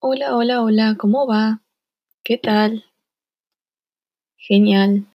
Hola, hola, hola, ¿cómo va? ¿Qué tal? Genial.